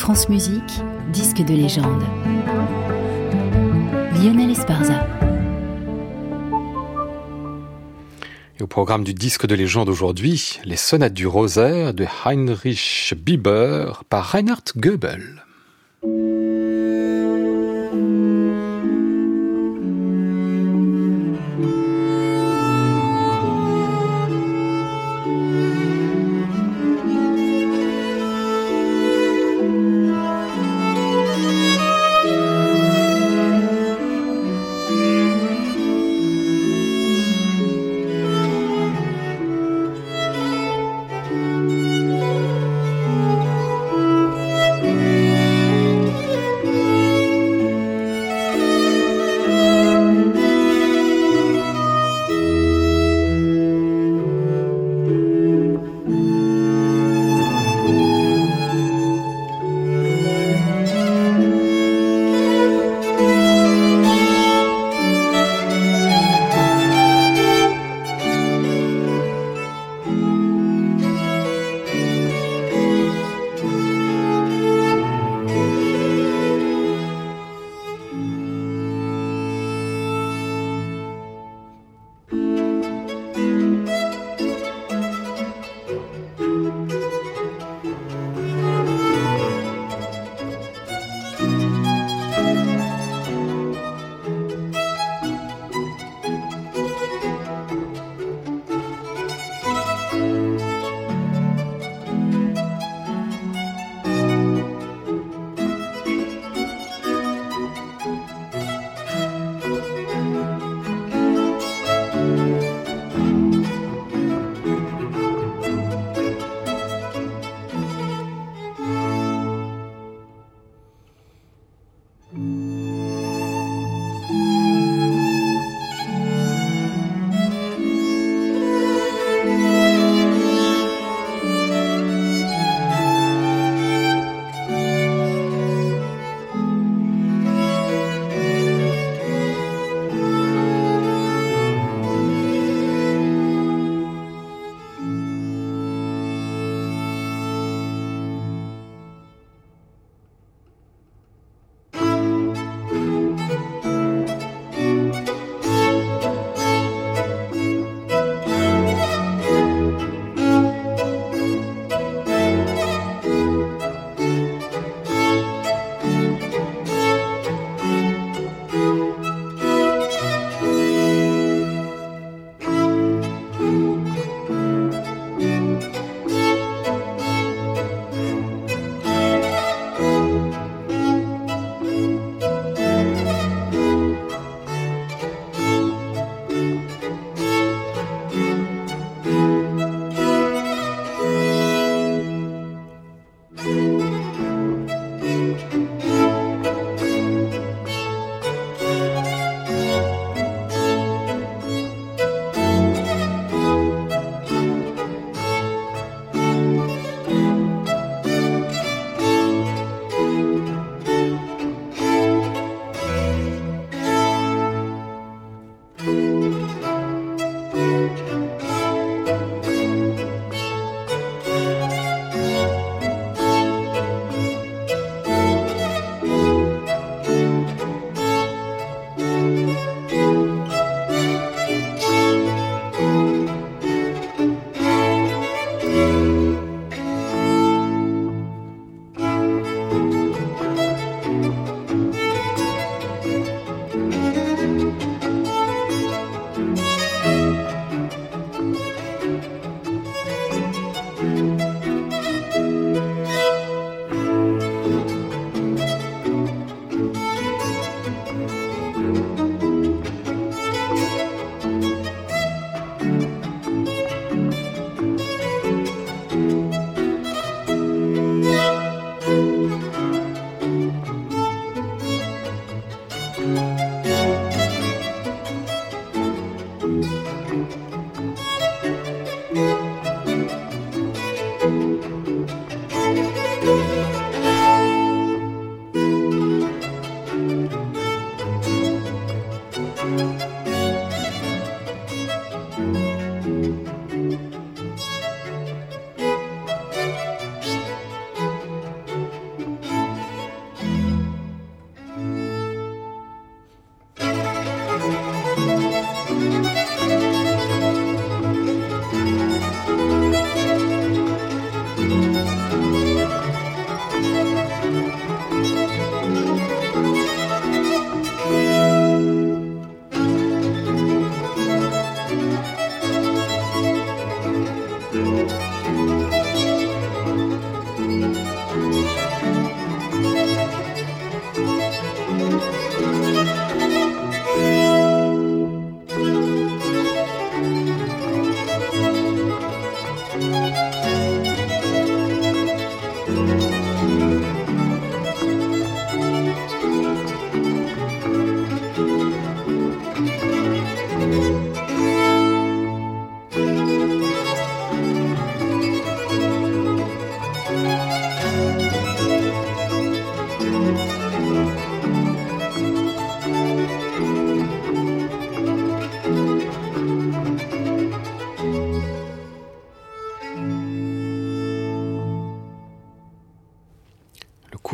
France Musique, disque de légende. Lionel Esparza. Et au programme du disque de légende aujourd'hui, les sonates du rosaire de Heinrich Bieber par Reinhard Goebel.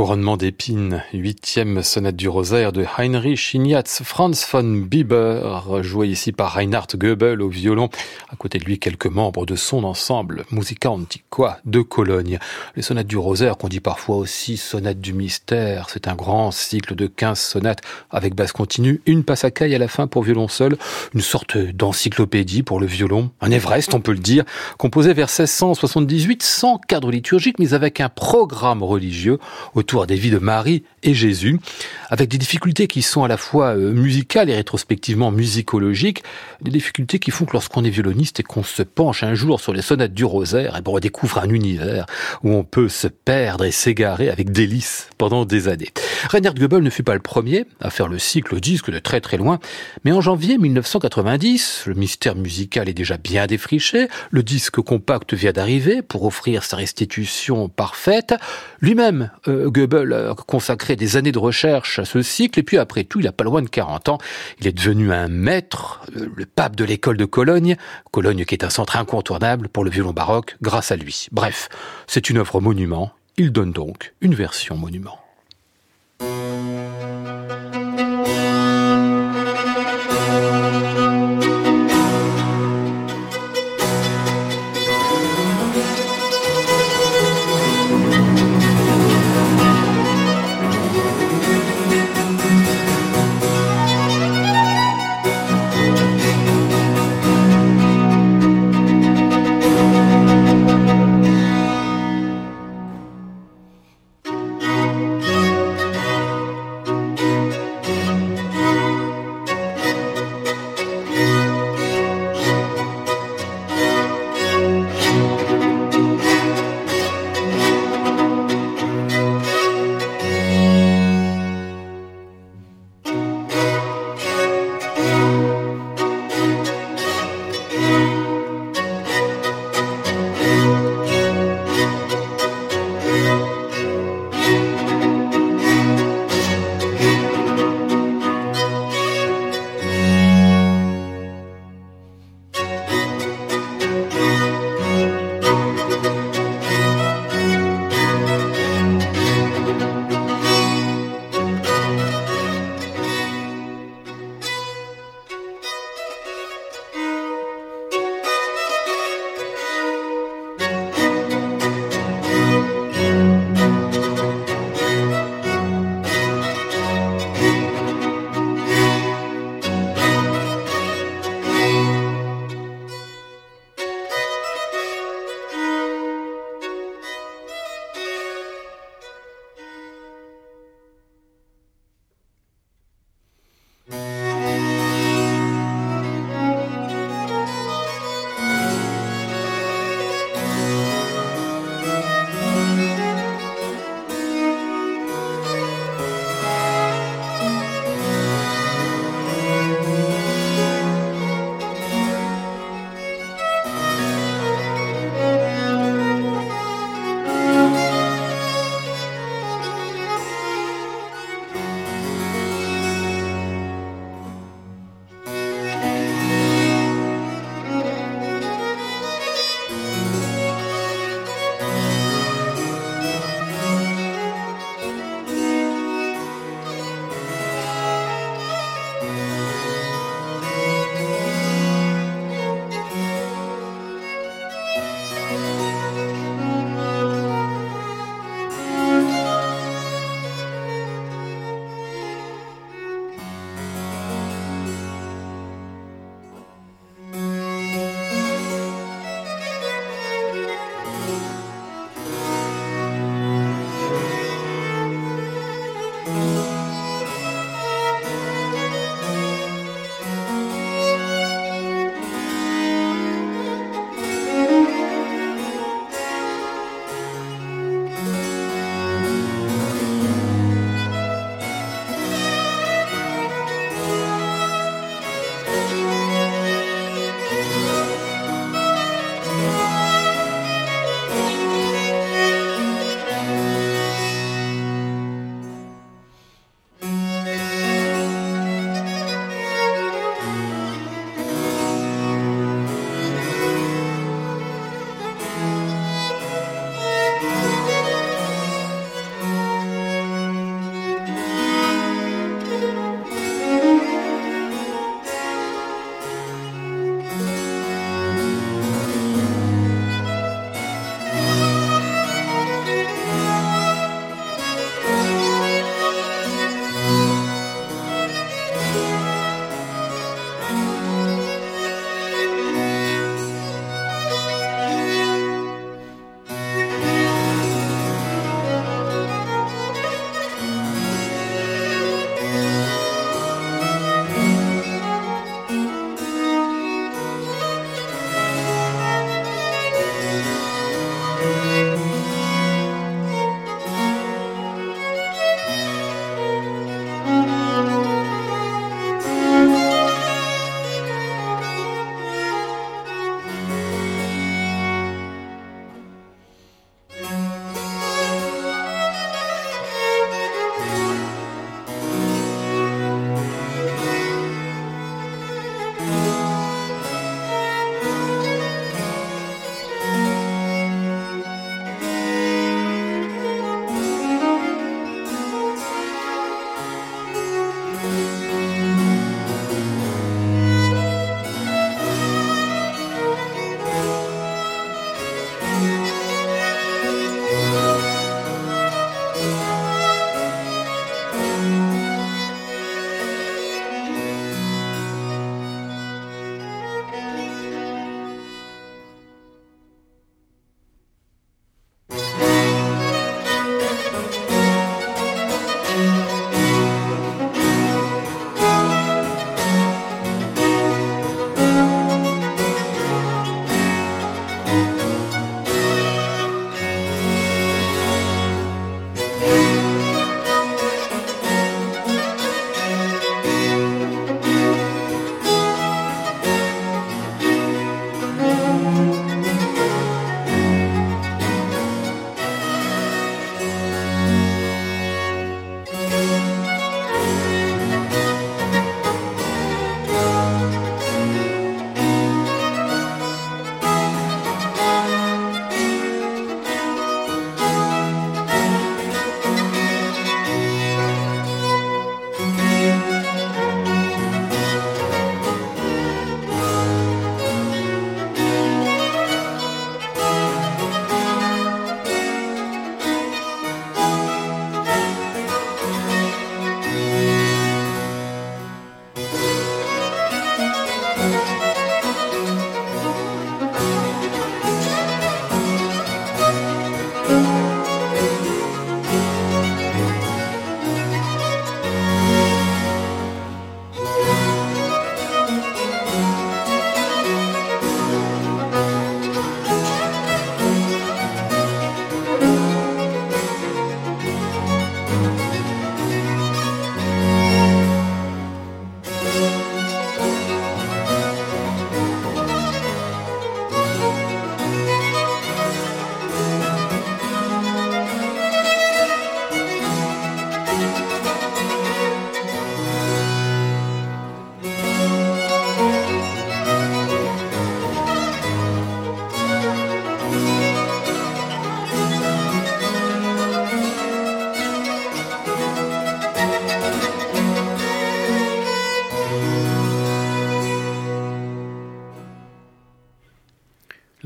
Couronnement d'épines, huitième sonate du rosaire de Heinrich Ignaz Franz von Bieber, joué ici par Reinhard Goebel au violon. À côté de lui, quelques membres de son ensemble, Musica Antiqua de Cologne. Les sonates du rosaire, qu'on dit parfois aussi sonates du mystère, c'est un grand cycle de 15 sonates avec basse continue, une passacaille à la fin pour violon seul, une sorte d'encyclopédie pour le violon, un Everest, on peut le dire, composé vers 1678 sans cadre liturgique, mais avec un programme religieux autour des vies de Marie et Jésus, avec des difficultés qui sont à la fois euh, musicales et rétrospectivement musicologiques, des difficultés qui font que lorsqu'on est violoniste et qu'on se penche un jour sur les sonates du rosaire, et ben, on redécouvre un univers où on peut se perdre et s'égarer avec délice pendant des années. Reinhard Goebel ne fut pas le premier à faire le cycle disque de très très loin, mais en janvier 1990, le mystère musical est déjà bien défriché, le disque compact vient d'arriver pour offrir sa restitution parfaite. Lui-même, euh, Goebel a consacré des années de recherche à ce cycle, et puis après tout, il a pas loin de 40 ans. Il est devenu un maître, euh, le pape de l'école de Cologne, Cologne qui est un centre incontournable pour le violon baroque grâce à lui. Bref, c'est une œuvre monument. Il donne donc une version monument.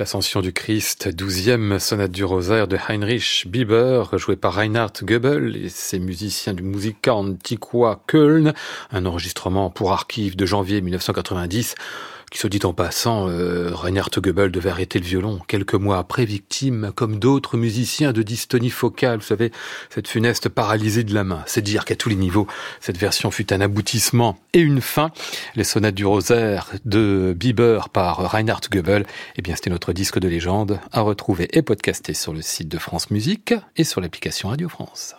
L'Ascension du Christ, douzième sonate du rosaire de Heinrich Bieber, joué par Reinhard Goebel et ses musiciens du Musica Antiqua Köln, un enregistrement pour archives de janvier 1990 qui se dit en passant, euh, Reinhard Goebel devait arrêter le violon quelques mois après, victime, comme d'autres musiciens, de dystonie focale. Vous savez, cette funeste paralysée de la main. C'est dire qu'à tous les niveaux, cette version fut un aboutissement et une fin. Les sonates du rosaire de Bieber par Reinhard Goebel, eh bien, c'était notre disque de légende à retrouver et podcaster sur le site de France Musique et sur l'application Radio France.